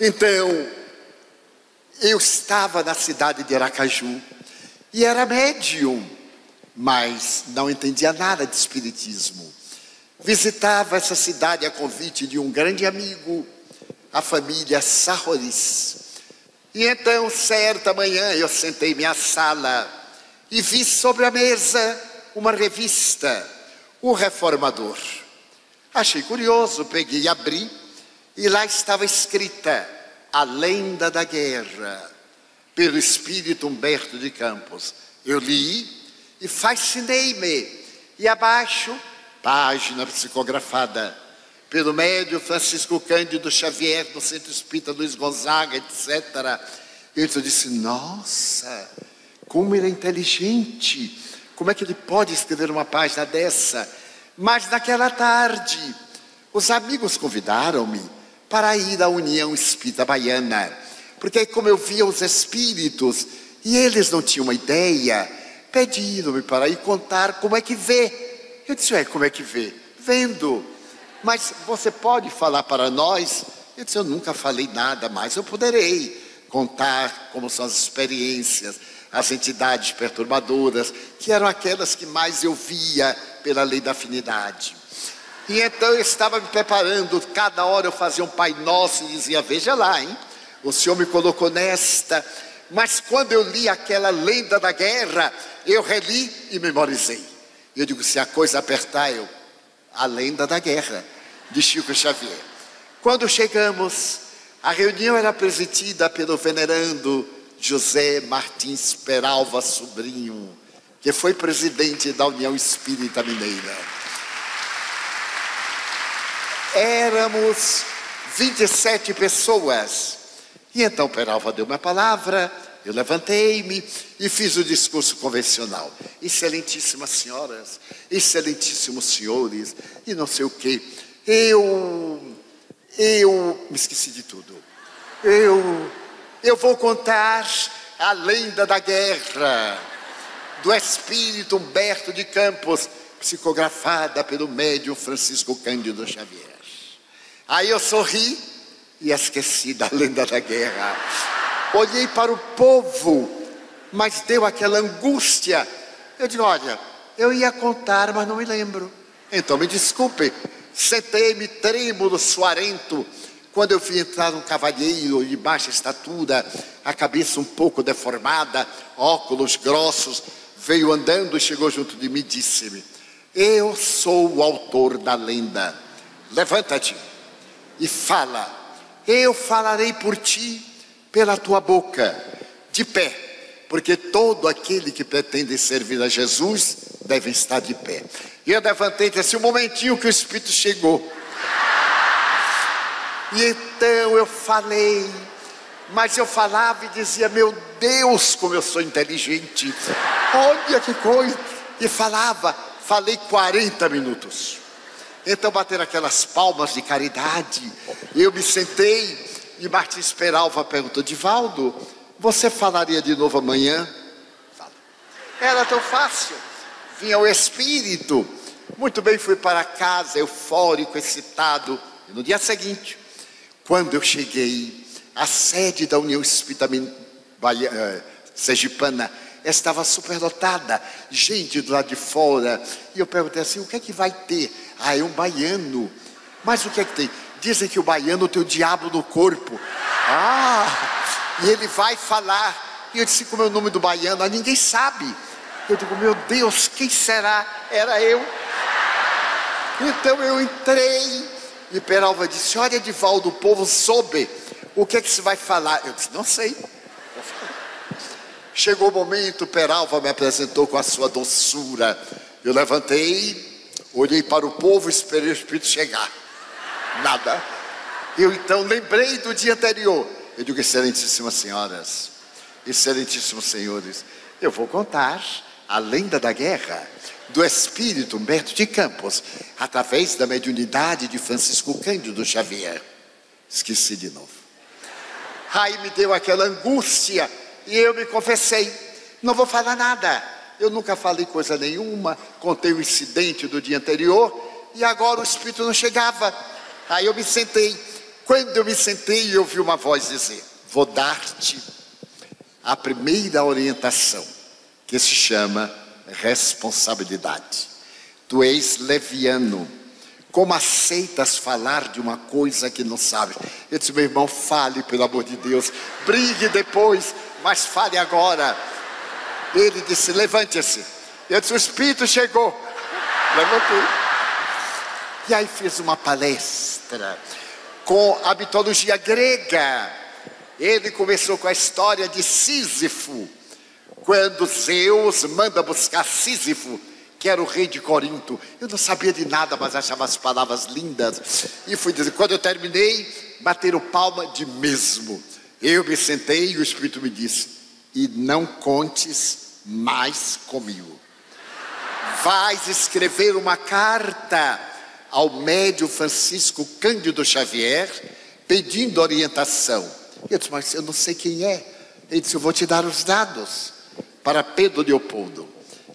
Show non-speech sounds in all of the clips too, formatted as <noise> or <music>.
Então, eu estava na cidade de Aracaju e era médium, mas não entendia nada de espiritismo. Visitava essa cidade a convite de um grande amigo, a família Sarroris. E então, certa manhã, eu sentei minha sala e vi sobre a mesa uma revista, O Reformador. Achei curioso, peguei e abri, e lá estava escrita A Lenda da Guerra, pelo espírito Humberto de Campos. Eu li e fascinei-me. E abaixo, página psicografada pelo médio Francisco Cândido Xavier, do Centro Espírita Luiz Gonzaga, etc. Eu disse: Nossa, como ele é inteligente! Como é que ele pode escrever uma página dessa? Mas naquela tarde, os amigos convidaram-me para ir à União Espírita Baiana, porque como eu via os espíritos e eles não tinham uma ideia, pediram-me para ir contar como é que vê. Eu disse, ué, como é que vê? Vendo. Mas você pode falar para nós? Eu disse, eu nunca falei nada, mas eu poderei contar como são as experiências, as entidades perturbadoras, que eram aquelas que mais eu via pela lei da afinidade. E então eu estava me preparando, cada hora eu fazia um Pai Nosso e dizia: Veja lá, hein? O Senhor me colocou nesta. Mas quando eu li aquela lenda da guerra, eu reli e memorizei. Eu digo: se a coisa apertar, eu. A lenda da guerra, de Chico Xavier. Quando chegamos, a reunião era presidida pelo venerando José Martins Peralva Sobrinho, que foi presidente da União Espírita Mineira. Éramos 27 pessoas. E então Peralva deu uma palavra, eu levantei-me e fiz o discurso convencional. Excelentíssimas senhoras, excelentíssimos senhores, e não sei o que. Eu, eu me esqueci de tudo. Eu, eu vou contar a lenda da guerra do espírito Humberto de Campos, psicografada pelo médium Francisco Cândido Xavier. Aí eu sorri e esqueci da <laughs> lenda da guerra. Olhei para o povo, mas deu aquela angústia. Eu digo: olha, eu ia contar, mas não me lembro. Então me desculpe. Sentei-me trêmulo, suarento, quando eu vi entrar um cavalheiro de baixa estatura, a cabeça um pouco deformada, óculos grossos, veio andando e chegou junto de mim e disse-me: Eu sou o autor da lenda. Levanta-te e fala. Eu falarei por ti pela tua boca, de pé, porque todo aquele que pretende servir a Jesus deve estar de pé. E eu levantei disse: um momentinho que o Espírito chegou. E então eu falei, mas eu falava e dizia: Meu Deus, como eu sou inteligente, olha que coisa. E falava, falei 40 minutos. Então bateram aquelas palmas de caridade. Eu me sentei e Martins Peralva perguntou: Divaldo, você falaria de novo amanhã? Era tão fácil. Vinha o Espírito. Muito bem, fui para casa, eufórico, excitado. E no dia seguinte, quando eu cheguei, a sede da União Espírita eh, Sergipana estava superlotada, gente do lado de fora. E eu perguntei assim: o que é que vai ter? Ah, é um baiano. Mas o que é que tem? Dizem que o baiano tem o diabo no corpo. Ah, e ele vai falar. E eu disse: como é o nome do baiano? Ah, ninguém sabe. Eu digo: meu Deus, quem será? Era eu. Então eu entrei. E Peralva disse: Olha, Edivaldo, o povo soube. O que é que se vai falar? Eu disse: Não sei. Chegou o momento, Peralva me apresentou com a sua doçura. Eu levantei, olhei para o povo e esperei o Espírito chegar. Nada. Eu então lembrei do dia anterior. Eu digo, excelentíssimas senhoras, excelentíssimos senhores, eu vou contar a lenda da guerra do espírito Humberto de Campos, através da mediunidade de Francisco Cândido Xavier. Esqueci de novo. Aí me deu aquela angústia e eu me confessei: não vou falar nada. Eu nunca falei coisa nenhuma, contei o incidente do dia anterior e agora o espírito não chegava. Aí eu me sentei. Quando eu me sentei, eu ouvi uma voz dizer: Vou dar-te a primeira orientação, que se chama responsabilidade. Tu és leviano. Como aceitas falar de uma coisa que não sabes? Eu disse, meu irmão, fale, pelo amor de Deus. Brigue depois, mas fale agora. Ele disse, levante-se. Eu disse, o Espírito chegou. Levantei. E aí fiz uma palestra com a mitologia grega. Ele começou com a história de Sísifo, quando Zeus manda buscar Sísifo, que era o rei de Corinto. Eu não sabia de nada, mas achava as palavras lindas. E fui dizer, quando eu terminei, bateram palma de mesmo. Eu me sentei e o Espírito me disse: E não contes mais comigo. Vais escrever uma carta ao médio Francisco Cândido Xavier, pedindo orientação. Eu disse, mas eu não sei quem é. Ele disse, eu vou te dar os dados para Pedro Leopoldo.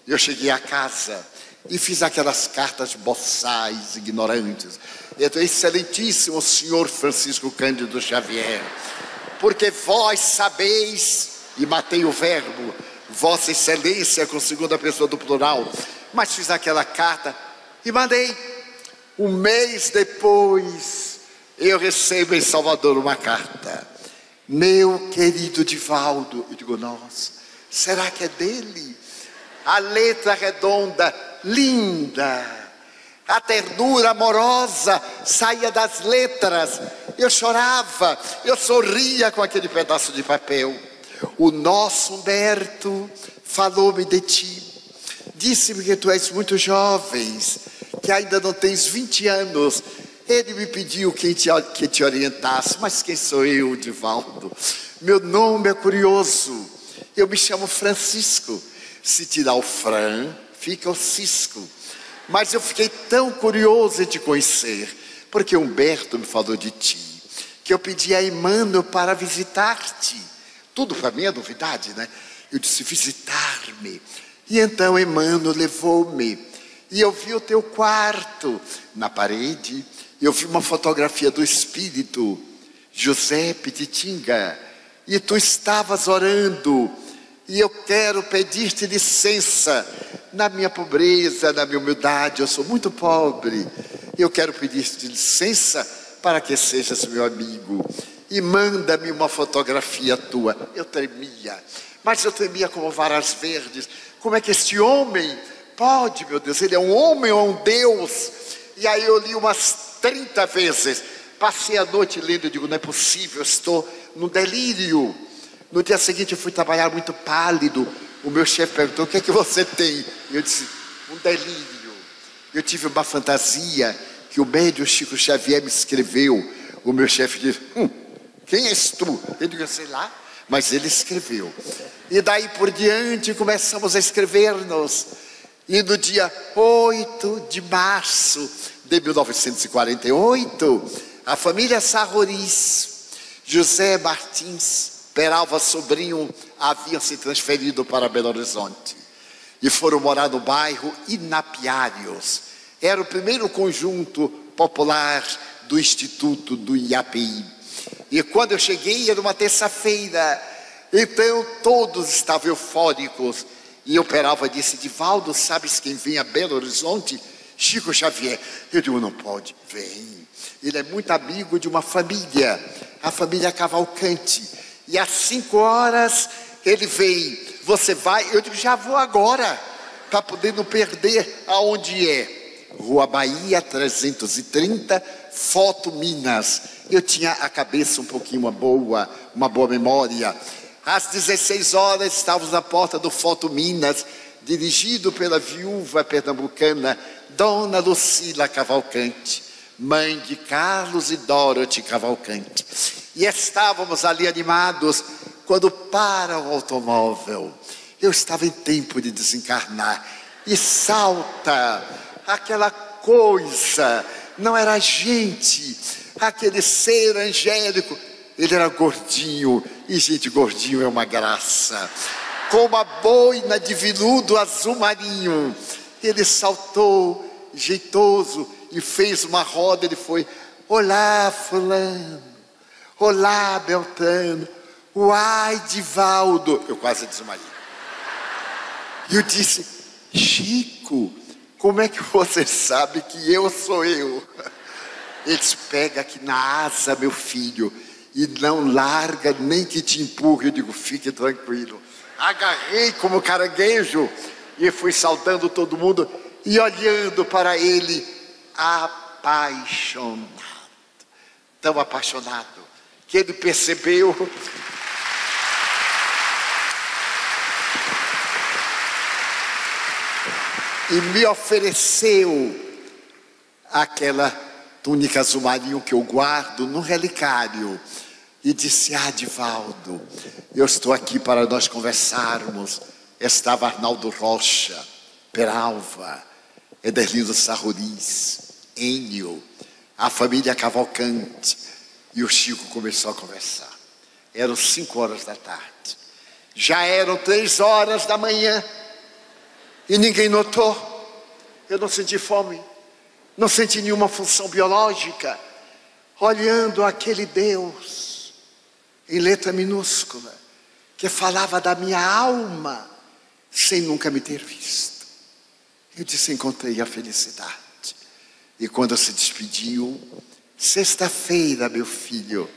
Eu cheguei a casa e fiz aquelas cartas boçais, ignorantes. Então, excelentíssimo senhor Francisco Cândido Xavier, porque vós sabeis, e matei o verbo, Vossa Excelência com segunda pessoa do plural, mas fiz aquela carta e mandei um mês depois, eu recebo em Salvador uma carta. Meu querido Divaldo, eu digo, nossa, será que é dele? A letra redonda, linda, a ternura amorosa saía das letras. Eu chorava, eu sorria com aquele pedaço de papel. O nosso Humberto falou-me de ti, disse-me que tu és muito jovens que ainda não tens 20 anos. Ele me pediu que te, que te orientasse, mas quem sou eu, Divaldo? Meu nome é curioso, eu me chamo Francisco. Se tirar o Fran, fica o Cisco. Mas eu fiquei tão curioso em te conhecer, porque Humberto me falou de ti, que eu pedi a Emmanuel para visitar-te. Tudo para mim é novidade, né? Eu disse: visitar-me. E então Emmanuel levou-me e eu vi o teu quarto na parede, eu vi uma fotografia do espírito José Pititinga, e tu estavas orando, e eu quero pedir-te licença na minha pobreza, na minha humildade, eu sou muito pobre. Eu quero pedir-te licença para que sejas meu amigo e manda-me uma fotografia tua. Eu tremia, mas eu tremia como varas verdes. Como é que este homem Pode, meu Deus, ele é um homem ou um Deus? E aí eu li umas 30 vezes. Passei a noite lendo e digo, não é possível, estou no delírio. No dia seguinte eu fui trabalhar muito pálido. O meu chefe perguntou: o que é que você tem? E eu disse: um delírio. Eu tive uma fantasia que o médium Chico Xavier me escreveu. O meu chefe disse: hum, quem és tu? Eu digo: sei lá, mas ele escreveu. E daí por diante começamos a escrever-nos. E no dia 8 de março de 1948, a família Sarroris, José Martins, Peralva Sobrinho, haviam se transferido para Belo Horizonte e foram morar no bairro Inapiários. Era o primeiro conjunto popular do Instituto do IAPI. E quando eu cheguei, era uma terça-feira, então todos estavam eufóricos e operava disse: Divaldo, sabes quem vem a Belo Horizonte? Chico Xavier. Eu digo: não pode, vem. Ele é muito amigo de uma família, a família Cavalcante. E às cinco horas ele veio. Você vai? Eu digo: já vou agora, para poder não perder aonde é. Rua Bahia 330, Foto Minas. Eu tinha a cabeça um pouquinho uma boa, uma boa memória. Às 16 horas estávamos na porta do Foto Minas, dirigido pela viúva pernambucana Dona Lucila Cavalcante, mãe de Carlos e Dorothy Cavalcante. E estávamos ali animados quando para o automóvel. Eu estava em tempo de desencarnar e salta aquela coisa, não era gente, aquele ser angélico ele era gordinho, e gente, gordinho é uma graça. Com uma boina de viludo azul marinho, ele saltou, jeitoso, e fez uma roda. Ele foi Olá, Fulano. Olá, Beltrano. Uai, Divaldo. Eu quase desmaiei. E eu disse: Chico, como é que você sabe que eu sou eu? Eles pega aqui na asa, meu filho, e não larga nem que te empurre. Eu digo: fique tranquilo. Agarrei como caranguejo e fui saudando todo mundo e olhando para ele, apaixonado. Tão apaixonado que ele percebeu e me ofereceu aquela túnica azul marinho que eu guardo no relicário. E disse: Ah, Divaldo, eu estou aqui para nós conversarmos. Estava Arnaldo Rocha, Peralva, Ederlindo Sarroris, Enio, a família Cavalcante. E o Chico começou a conversar. Eram cinco horas da tarde. Já eram três horas da manhã. E ninguém notou. Eu não senti fome, não senti nenhuma função biológica. Olhando aquele Deus, em letra minúscula, que falava da minha alma, sem nunca me ter visto. Eu disse: encontrei a felicidade. E quando se despediu, sexta-feira, meu filho,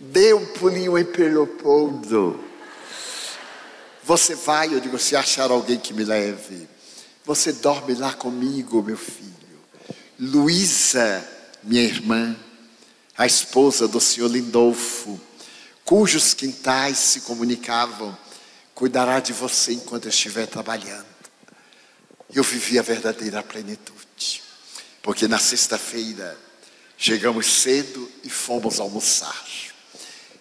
dê um pulinho em Pelopoldo. Você vai, eu digo, se achar alguém que me leve. Você dorme lá comigo, meu filho. Luísa, minha irmã, a esposa do senhor Lindolfo, cujos quintais se comunicavam, cuidará de você enquanto eu estiver trabalhando. Eu vivi a verdadeira plenitude, porque na sexta-feira chegamos cedo e fomos almoçar.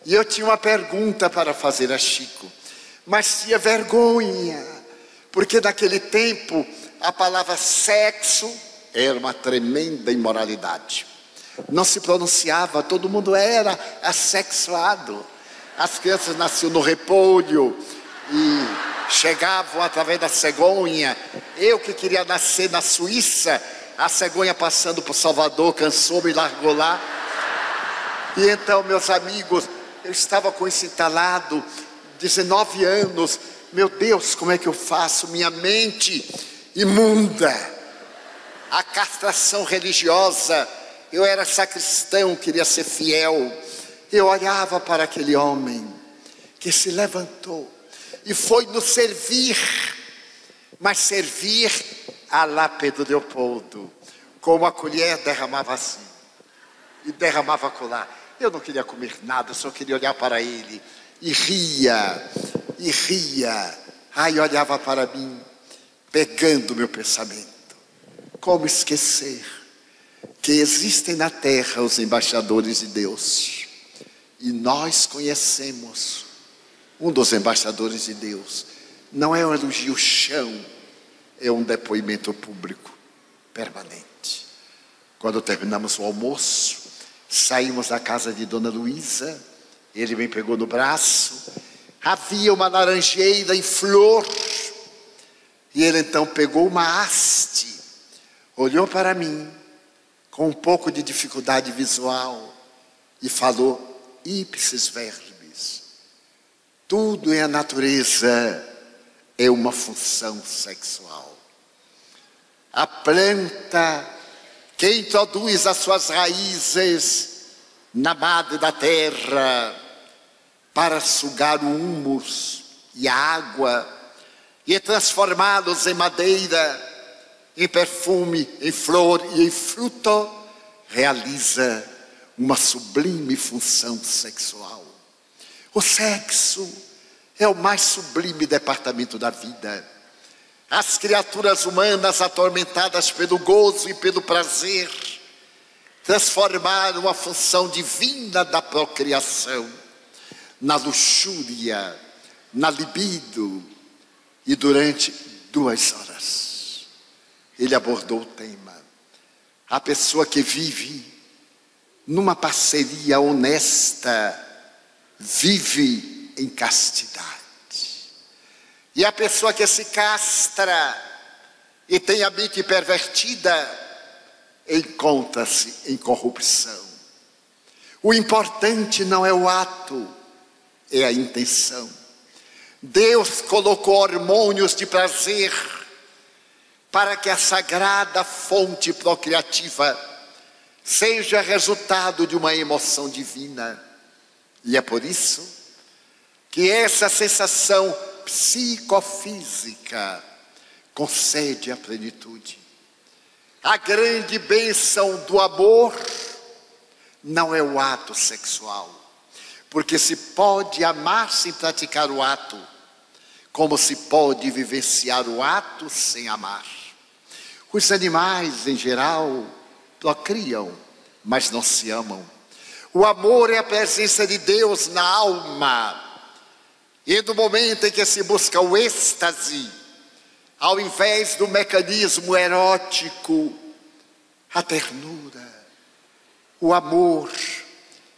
E eu tinha uma pergunta para fazer a Chico, mas tinha vergonha porque naquele tempo a palavra sexo era uma tremenda imoralidade. Não se pronunciava, todo mundo era assexuado. As crianças nasciam no repolho e chegavam através da cegonha. Eu que queria nascer na Suíça, a cegonha passando por Salvador cansou-me largou lá. E então, meus amigos, eu estava com esse entalado, 19 anos, meu Deus, como é que eu faço? Minha mente imunda, a castração religiosa. Eu era sacristão, queria ser fiel. Eu olhava para aquele homem que se levantou e foi nos servir, mas servir a lá Pedro Leopoldo, com uma colher derramava assim e derramava colar. Eu não queria comer nada, só queria olhar para ele e ria e ria. Aí olhava para mim, pegando meu pensamento. Como esquecer que existem na terra os embaixadores de Deus? E nós conhecemos um dos embaixadores de Deus. Não é um elogio chão, é um depoimento público permanente. Quando terminamos o almoço, saímos da casa de Dona Luísa, ele me pegou no braço havia uma laranjeira em flor. E ele então pegou uma haste, olhou para mim, com um pouco de dificuldade visual, e falou: ipsis verbis. Tudo em a natureza é uma função sexual. A planta que introduz as suas raízes na madre da terra, para sugar o humus e a água e transformá-los em madeira, em perfume, em flor e em fruto, realiza uma sublime função sexual. O sexo é o mais sublime departamento da vida. As criaturas humanas atormentadas pelo gozo e pelo prazer transformaram a função divina da procriação na luxúria, na libido, e durante duas horas ele abordou o tema. A pessoa que vive numa parceria honesta vive em castidade. E a pessoa que se castra e tem a mente pervertida encontra-se em corrupção. O importante não é o ato, é a intenção. Deus colocou hormônios de prazer para que a sagrada fonte procriativa seja resultado de uma emoção divina. E é por isso que essa sensação psicofísica concede a plenitude. A grande bênção do amor não é o ato sexual, porque se pode amar sem praticar o ato, como se pode vivenciar o ato sem amar. Os animais, em geral, procriam, mas não se amam. O amor é a presença de Deus na alma. E no momento em que se busca o êxtase, ao invés do mecanismo erótico, a ternura, o amor,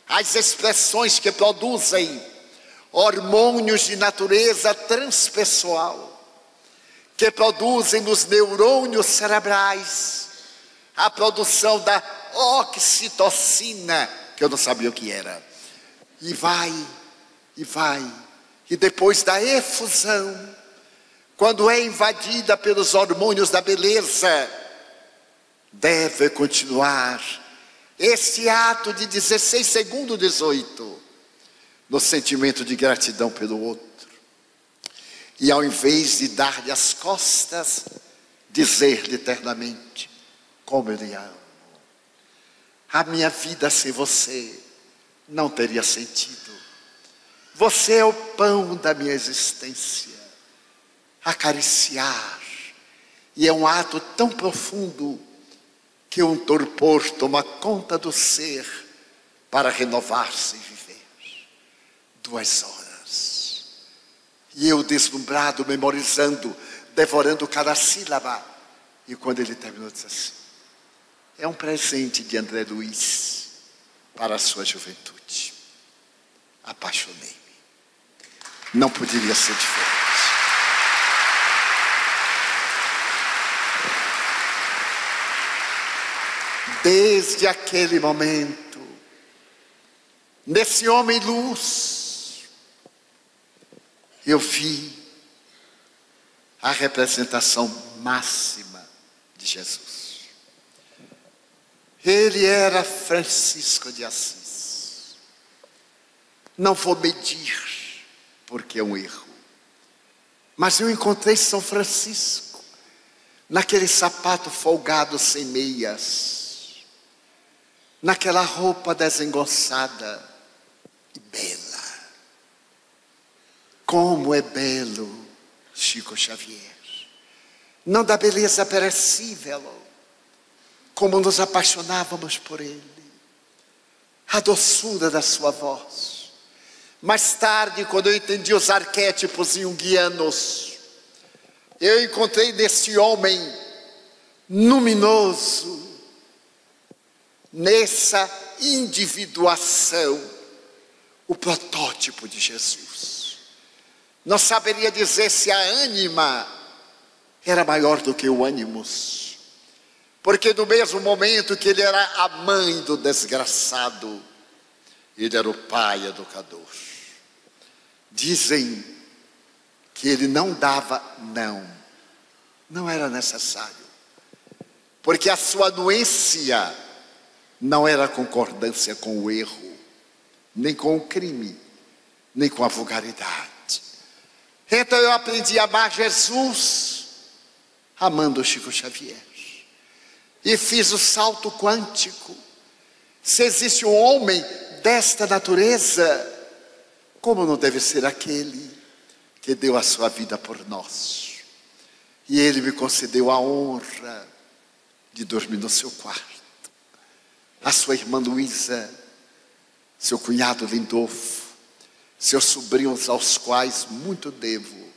as expressões que produzem hormônios de natureza transpessoal, que produzem nos neurônios cerebrais a produção da oxitocina, que eu não sabia o que era. E vai, e vai, e depois da efusão, quando é invadida pelos hormônios da beleza, deve continuar esse ato de 16 segundos 18 no sentimento de gratidão pelo outro. E ao invés de dar-lhe as costas, dizer-lhe eternamente: Como eu lhe amo. A minha vida sem você não teria sentido. Você é o pão da minha existência. Acariciar. E é um ato tão profundo que um torpor toma conta do ser para renovar-se e viver. Duas horas. E eu deslumbrado, memorizando, devorando cada sílaba. E quando ele terminou, disse assim: É um presente de André Luiz para a sua juventude. Apaixonei-me. Não poderia ser diferente. Desde aquele momento, nesse homem luz, eu vi a representação máxima de Jesus. Ele era Francisco de Assis. Não vou medir, porque é um erro. Mas eu encontrei São Francisco, naquele sapato folgado sem meias, naquela roupa desengonçada e bela. Como é belo Chico Xavier. Não da beleza perecível, como nos apaixonávamos por ele. A doçura da sua voz. Mais tarde, quando eu entendi os arquétipos junguianos, eu encontrei nesse homem luminoso, nessa individuação, o protótipo de Jesus não saberia dizer se a ânima era maior do que o ânimos. Porque no mesmo momento que ele era a mãe do desgraçado, ele era o pai educador. Dizem que ele não dava não, não era necessário, porque a sua anuência não era concordância com o erro, nem com o crime, nem com a vulgaridade. Então eu aprendi a amar Jesus amando Chico Xavier. E fiz o salto quântico. Se existe um homem desta natureza, como não deve ser aquele que deu a sua vida por nós? E ele me concedeu a honra de dormir no seu quarto. A sua irmã Luísa, seu cunhado Lindolfo, seus sobrinhos aos quais muito devo,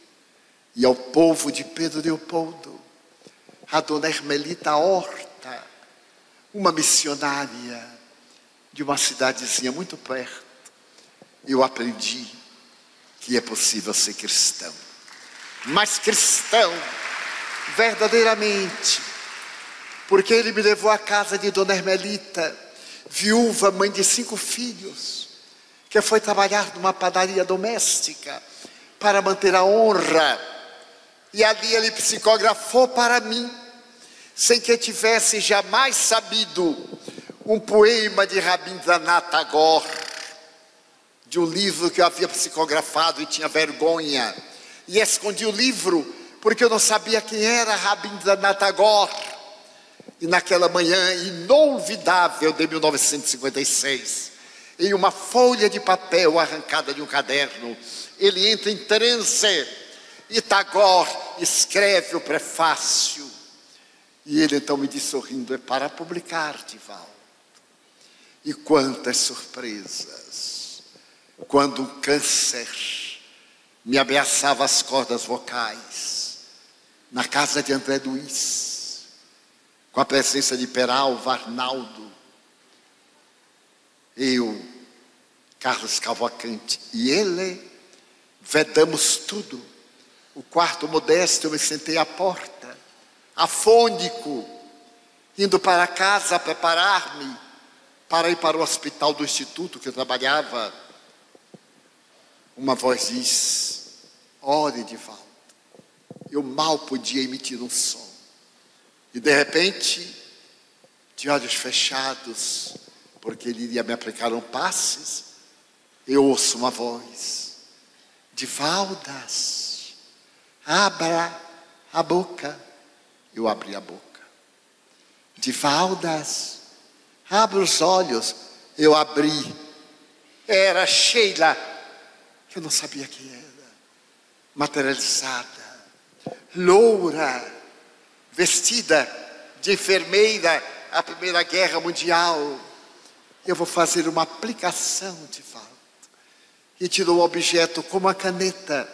e ao povo de Pedro Leopoldo, a dona Hermelita Horta, uma missionária de uma cidadezinha muito perto, eu aprendi que é possível ser cristão, mas cristão verdadeiramente, porque ele me levou à casa de Dona Hermelita, viúva, mãe de cinco filhos, que foi trabalhar numa padaria doméstica para manter a honra. E ali ele psicografou para mim, sem que eu tivesse jamais sabido, um poema de Rabindranath Tagore, de um livro que eu havia psicografado e tinha vergonha. E escondi o livro porque eu não sabia quem era Rabindranath Tagore. E naquela manhã inolvidável de 1956, em uma folha de papel arrancada de um caderno, ele entra em transe e Tagore escreve o prefácio. E ele então me diz sorrindo: é para publicar, Divaldo. E quantas surpresas! Quando um câncer me ameaçava as cordas vocais, na casa de André Luiz, com a presença de Peralva, Arnaldo, eu, Carlos Cavalcante e ele, vedamos tudo. O quarto modesto, eu me sentei à porta, afônico, indo para casa preparar-me para ir para o hospital do instituto que eu trabalhava. Uma voz diz: Ore de volta. Eu mal podia emitir um som. E de repente, de olhos fechados, porque ele iria me aplicar um passes, eu ouço uma voz de Valdas, abra a boca. Eu abri a boca. De Valdas, abra os olhos. Eu abri. Era Sheila, que eu não sabia quem era, materializada, loura, vestida de enfermeira à Primeira Guerra Mundial. Eu vou fazer uma aplicação de Valdas e tirou o objeto como a caneta,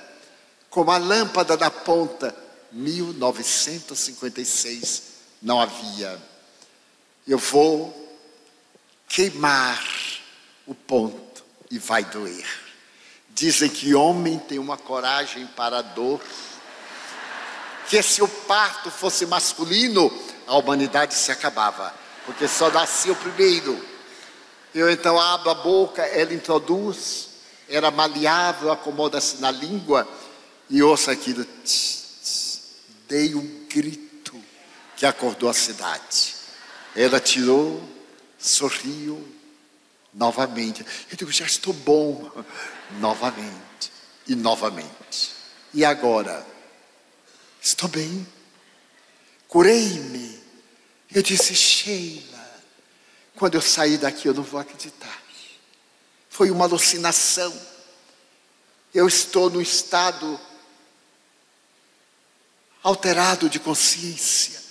como a lâmpada da ponta. 1956 não havia. Eu vou queimar o ponto e vai doer. Dizem que homem tem uma coragem para a dor, que se o parto fosse masculino, a humanidade se acabava, porque só nascia o primeiro. Eu então abro a boca, ela introduz, era maleável, acomoda-se na língua e ouço aquilo. Tch, tch, dei um grito que acordou a cidade. Ela tirou, sorriu novamente. Eu digo, já estou bom. Novamente e novamente. E agora? Estou bem. Curei-me. Eu disse, Sheila, quando eu sair daqui eu não vou acreditar. Foi uma alucinação. Eu estou num estado alterado de consciência.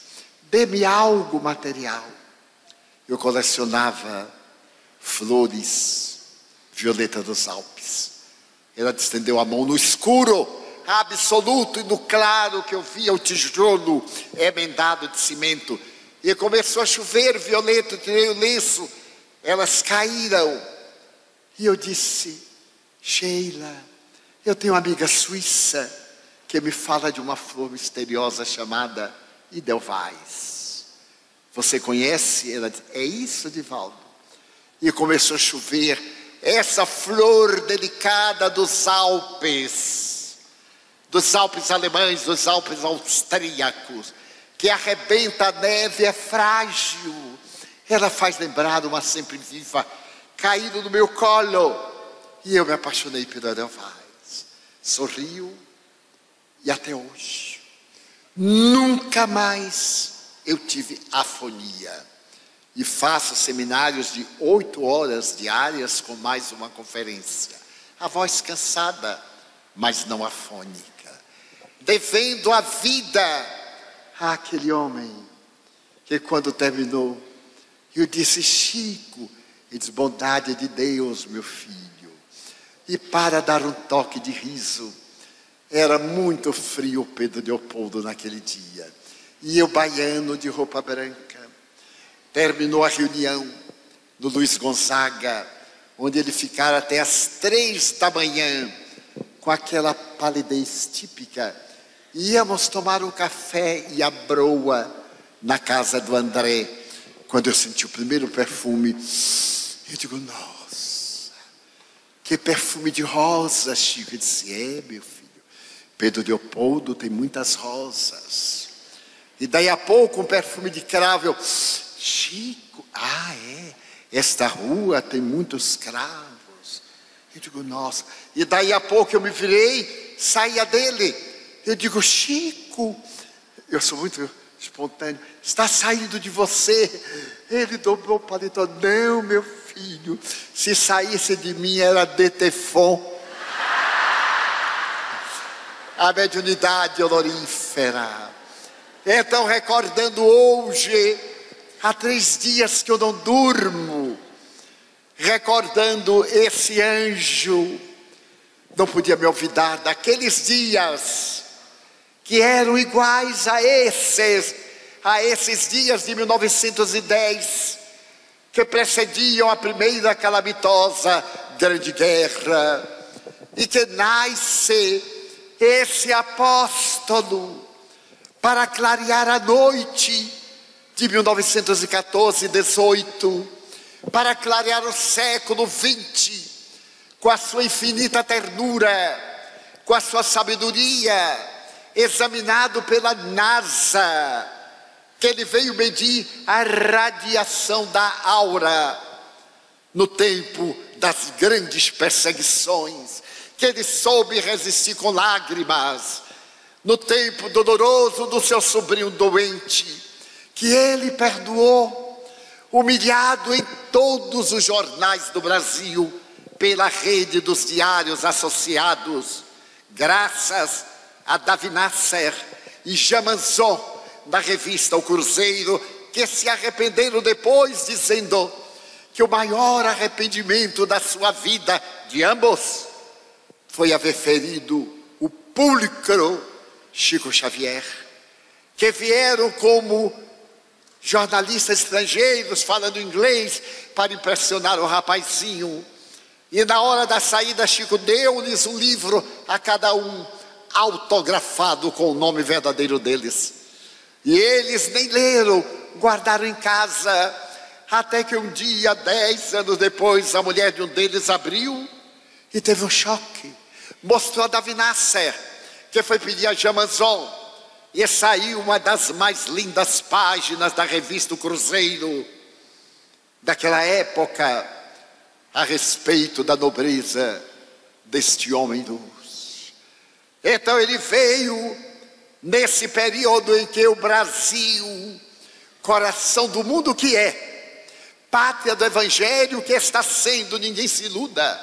Dê-me algo material. Eu colecionava flores, violeta dos Alpes. Ela estendeu a mão no escuro, absoluto, e no claro que eu via o tijolo emendado de cimento. E começou a chover violeta, tirei o lenço, elas caíram e eu disse: Sheila, eu tenho uma amiga suíça que me fala de uma flor misteriosa chamada Idelweiss. Você conhece? Ela disse: É isso, Divaldo. E começou a chover. Essa flor delicada dos Alpes, dos Alpes alemães, dos Alpes austríacos, que arrebenta a neve, é frágil. Ela faz lembrar uma sempre viva caído no meu colo. E eu me apaixonei pela Edelweiss. Sorriu e até hoje. Nunca mais eu tive afonia. E faço seminários de oito horas diárias com mais uma conferência. A voz cansada, mas não afônica. Devendo a vida àquele homem que quando terminou, eu disse, Chico, e diz: Bondade de Deus, meu filho. E para dar um toque de riso, era muito frio o Pedro Leopoldo naquele dia. E eu, baiano de roupa branca, terminou a reunião no Luiz Gonzaga, onde ele ficara até as três da manhã, com aquela palidez típica. Íamos tomar um café e a broa na casa do André. quando eu senti o primeiro perfume, eu digo, nossa, que perfume de rosa, Chico. Ele disse, é, meu filho, Pedro Leopoldo tem muitas rosas. E daí a pouco um perfume de cravo, eu, Chico, ah, é, esta rua tem muitos cravos. Eu digo, nossa. E daí a pouco eu me virei, saía dele. Eu digo, Chico, eu sou muito espontâneo, está saindo de você. Ele dobrou o paletó, não, meu filho, se saísse de mim era detefon. A mediunidade olorífera. Então, recordando hoje, há três dias que eu não durmo, recordando esse anjo, não podia me olvidar daqueles dias que eram iguais a esses, a esses dias de 1910, que precediam a primeira calamitosa Grande Guerra, e que nasce esse apóstolo para clarear a noite de 1914 e 18, para clarear o século 20, com a sua infinita ternura, com a sua sabedoria, examinado pela NASA, que ele veio medir a radiação da aura no tempo das grandes perseguições, que ele soube resistir com lágrimas, no tempo doloroso do seu sobrinho doente, que ele perdoou, humilhado em todos os jornais do Brasil, pela rede dos diários associados, graças a Davi Nasser e Jamanzon, na revista O Cruzeiro, que se arrependeram depois, dizendo que o maior arrependimento da sua vida, de ambos, foi haver ferido o púlcro Chico Xavier, que vieram como jornalistas estrangeiros falando inglês para impressionar o rapazinho. E na hora da saída, Chico deu-lhes um livro a cada um autografado com o nome verdadeiro deles. E eles nem leram, guardaram em casa, até que um dia, dez anos depois, a mulher de um deles abriu e teve um choque. Mostrou a Davi Nasser, que foi pedir a Jamazon, e saiu uma das mais lindas páginas da revista o Cruzeiro, daquela época, a respeito da nobreza deste homem do então ele veio nesse período em que o Brasil, coração do mundo que é, pátria do Evangelho que está sendo, ninguém se iluda.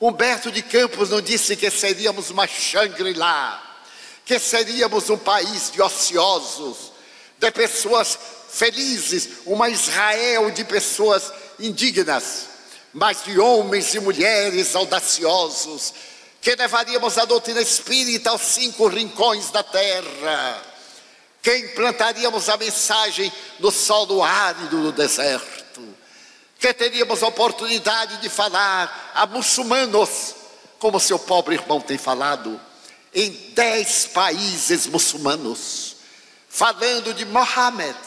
Humberto de Campos não disse que seríamos uma Shangri-La, que seríamos um país de ociosos, de pessoas felizes, uma Israel de pessoas indignas, mas de homens e mulheres audaciosos, que levaríamos a doutrina espírita aos cinco rincões da terra, que implantaríamos a mensagem no solo árido do deserto, que teríamos a oportunidade de falar a muçulmanos, como seu pobre irmão tem falado, em dez países muçulmanos, falando de Mohammed,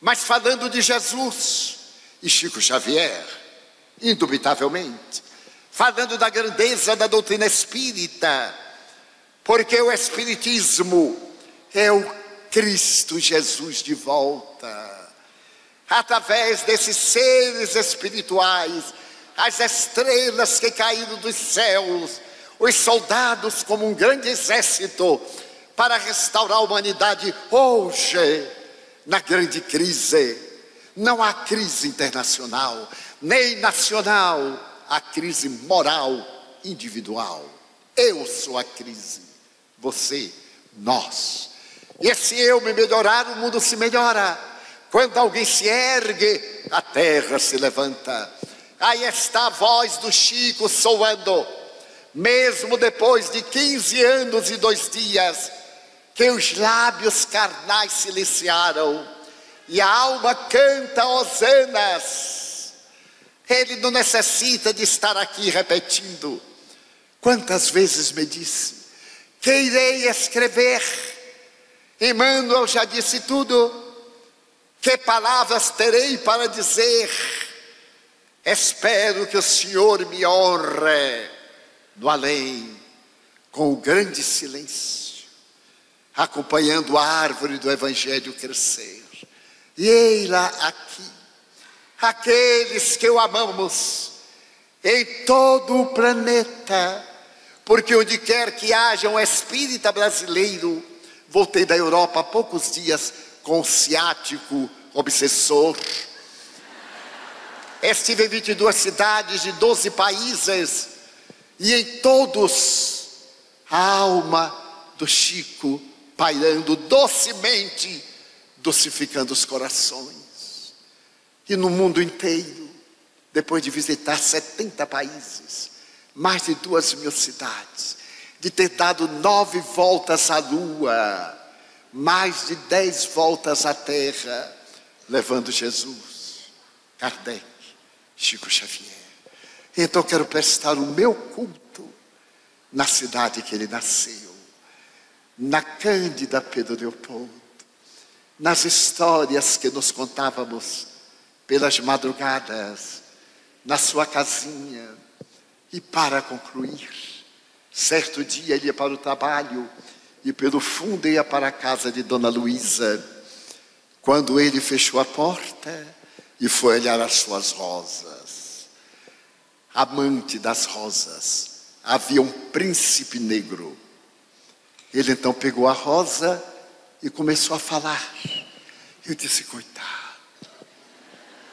mas falando de Jesus e Chico Xavier, indubitavelmente falando da grandeza da doutrina espírita, porque o Espiritismo é o Cristo Jesus de volta. Através desses seres espirituais, as estrelas que caíram dos céus, os soldados como um grande exército para restaurar a humanidade hoje, na grande crise. Não há crise internacional, nem nacional, a crise moral individual. Eu sou a crise, você, nós. E se eu me melhorar, o mundo se melhora. Quando alguém se ergue, a terra se levanta. Aí está a voz do Chico soando, mesmo depois de 15 anos e dois dias, os lábios carnais silenciaram e a alma canta hosanas ele não necessita de estar aqui repetindo. Quantas vezes me disse que irei escrever? Emmanuel já disse tudo. Que palavras terei para dizer? Espero que o Senhor me honre no além, com o grande silêncio, acompanhando a árvore do Evangelho crescer. E ei-la aqui, aqueles que o amamos em todo o planeta, porque onde quer que haja um espírita brasileiro, voltei da Europa há poucos dias com o ciático obsessor. Estive em 22 cidades de 12 países e em todos a alma do Chico pairando docemente, docificando os corações. E no mundo inteiro, depois de visitar 70 países, mais de duas mil cidades, de ter dado nove voltas à lua, mais de dez voltas à terra, levando Jesus, Kardec, Chico Xavier. Então quero prestar o meu culto na cidade que ele nasceu, na Cândida Pedro Leopoldo, nas histórias que nos contávamos pelas madrugadas, na sua casinha. E para concluir, certo dia ele ia para o trabalho e pelo fundo ia para a casa de Dona Luísa. Quando ele fechou a porta e foi olhar as suas rosas, amante das rosas, havia um príncipe negro. Ele então pegou a rosa e começou a falar. Eu disse, coitado,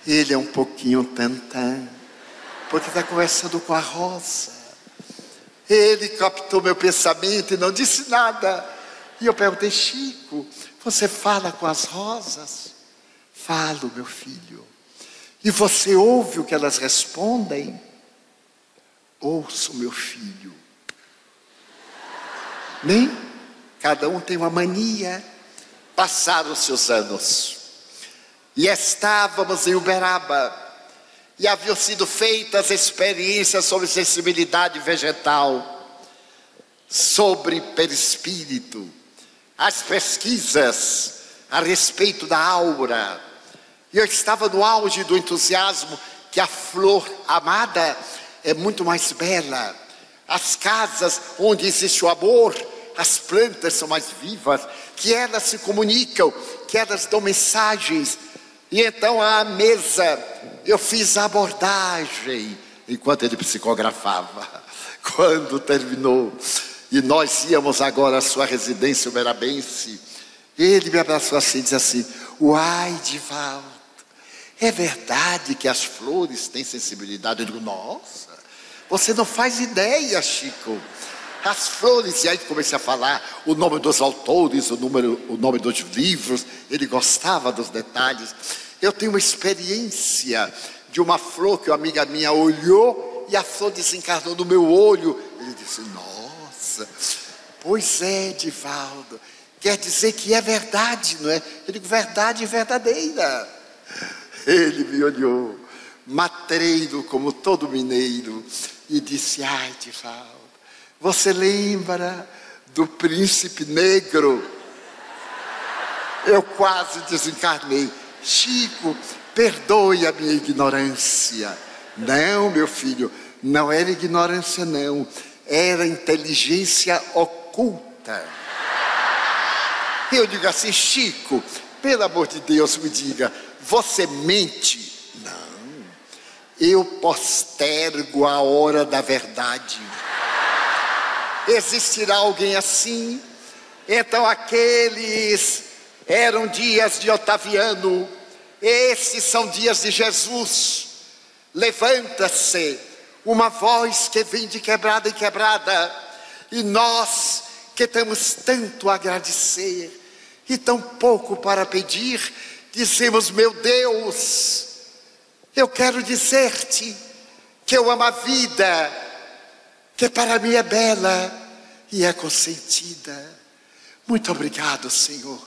ele é um pouquinho tantã porque está conversando com a rosa. Ele captou meu pensamento e não disse nada. E eu perguntei, Chico, você fala com as rosas? Falo, meu filho. E você ouve o que elas respondem? Ouço, meu filho. Nem cada um tem uma mania. Passaram os seus anos. E estávamos em Uberaba e haviam sido feitas experiências sobre sensibilidade vegetal, sobre perispírito, as pesquisas a respeito da aura. E eu estava no auge do entusiasmo que a flor amada é muito mais bela. As casas onde existe o amor, as plantas são mais vivas, que elas se comunicam, que elas dão mensagens. E então à mesa eu fiz a abordagem enquanto ele psicografava. <laughs> Quando terminou e nós íamos agora à sua residência uberabense, ele me abraçou assim e disse assim: Uai, Divaldo, é verdade que as flores têm sensibilidade? Eu digo: Nossa, você não faz ideia, Chico. As flores, e aí comecei a falar o nome dos autores, o, número, o nome dos livros, ele gostava dos detalhes. Eu tenho uma experiência de uma flor que uma amiga minha olhou e a flor desencarnou no meu olho. Ele disse: Nossa, pois é, Divaldo. Quer dizer que é verdade, não é? Eu digo: Verdade verdadeira. Ele me olhou, matreiro como todo mineiro, e disse: Ai, Divaldo, você lembra do príncipe negro? Eu quase desencarnei. Chico, perdoe a minha ignorância. Não, meu filho, não era ignorância, não. Era inteligência oculta. Eu digo assim, Chico, pelo amor de Deus, me diga, você mente? Eu postergo a hora da verdade. Existirá alguém assim? Então aqueles eram dias de Otaviano, esses são dias de Jesus. Levanta-se uma voz que vem de quebrada em quebrada, e nós que temos tanto a agradecer e tão pouco para pedir, dizemos: Meu Deus, eu quero dizer-te que eu amo a vida, que para mim é bela e é consentida. Muito obrigado, Senhor,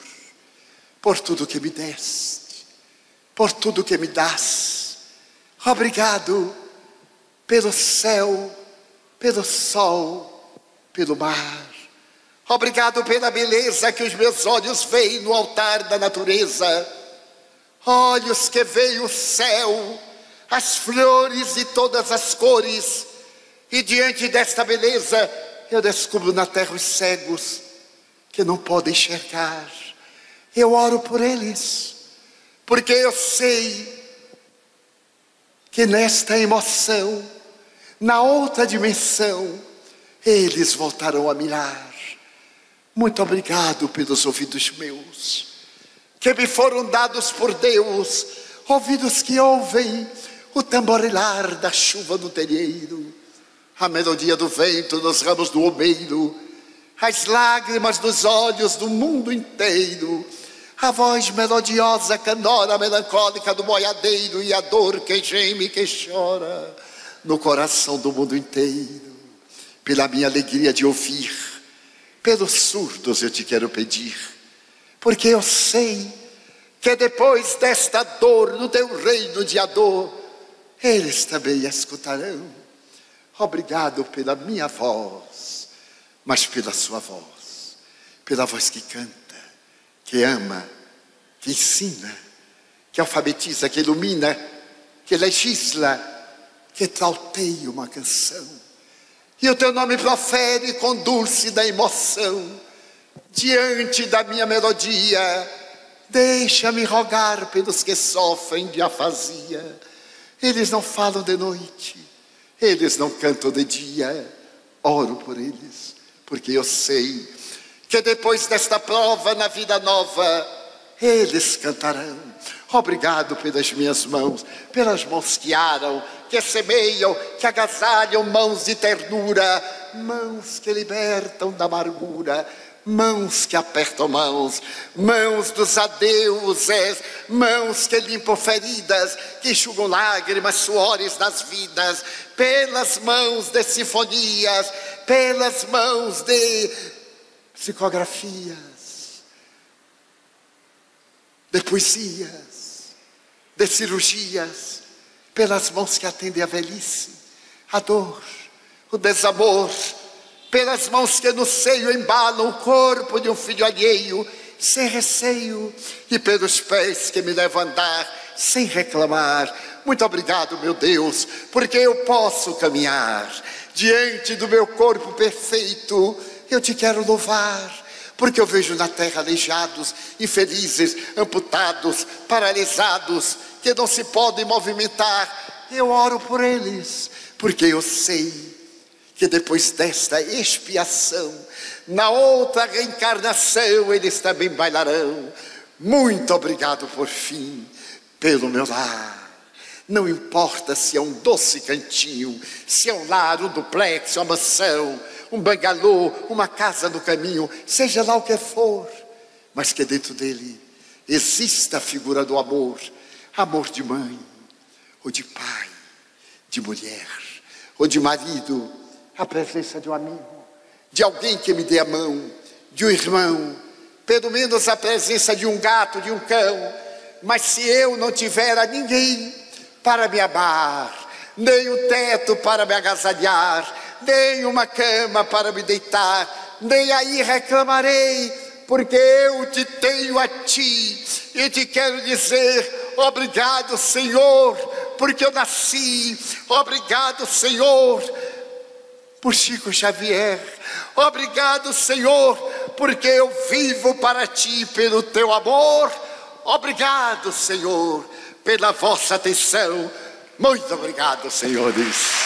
por tudo que me deste por tudo que me dás. Obrigado pelo céu, pelo sol, pelo mar. Obrigado pela beleza que os meus olhos veem no altar da natureza. Olhos que veem o céu, as flores de todas as cores, e diante desta beleza eu descubro na terra os cegos que não podem enxergar. Eu oro por eles, porque eu sei que nesta emoção, na outra dimensão, eles voltarão a mirar. Muito obrigado pelos ouvidos meus, que me foram dados por Deus, ouvidos que ouvem o tamborilar da chuva no terreiro, a melodia do vento nos ramos do omeiro, as lágrimas dos olhos do mundo inteiro, a voz melodiosa, canora, melancólica do boiadeiro e a dor que geme, que chora no coração do mundo inteiro, pela minha alegria de ouvir, pelos surdos eu te quero pedir, porque eu sei que depois desta dor no teu reino de ador, eles também escutarão. Obrigado pela minha voz, mas pela sua voz, pela voz que canta, que ama, que ensina, que alfabetiza, que ilumina, que legisla, que trauteia uma canção. E o teu nome profere com dulce da emoção, diante da minha melodia. Deixa-me rogar pelos que sofrem de afasia eles não falam de noite, eles não cantam de dia. Oro por eles, porque eu sei que depois desta prova na vida nova, eles cantarão. Obrigado pelas minhas mãos, pelas mãos que aram, que semeiam, que agasalham, mãos de ternura, mãos que libertam da amargura, mãos que apertam mãos, mãos dos adeuses, mãos que limpam feridas, que enxugam lágrimas, suores das vidas, pelas mãos de sinfonias, pelas mãos de psicografias, de poesias, de cirurgias, pelas mãos que atendem a velhice, a dor, o desamor, pelas mãos que no seio embalam o corpo de um filho alheio, sem receio, e pelos pés que me levam a andar sem reclamar. Muito obrigado, meu Deus, porque eu posso caminhar diante do meu corpo perfeito. Eu te quero louvar, porque eu vejo na terra aleijados, infelizes, amputados, paralisados, que não se podem movimentar. Eu oro por eles, porque eu sei que depois desta expiação, na outra reencarnação, eles também bailarão. Muito obrigado por fim, pelo meu lar. Não importa se é um doce cantinho, se é um lar, um duplex, uma mansão, um bangalô, uma casa no caminho, seja lá o que for, mas que dentro dele exista a figura do amor, amor de mãe, ou de pai, de mulher, ou de marido, a presença de um amigo, de alguém que me dê a mão, de um irmão, pelo menos a presença de um gato, de um cão. Mas se eu não tiver a ninguém para me amar, nem o um teto para me agasalhar, nem uma cama para me deitar, nem aí reclamarei, porque eu te tenho a ti e te quero dizer obrigado, Senhor, porque eu nasci, obrigado, Senhor, por Chico Xavier. Obrigado, Senhor, porque eu vivo para ti pelo teu amor. Obrigado, Senhor, pela vossa atenção. Muito obrigado, senhores.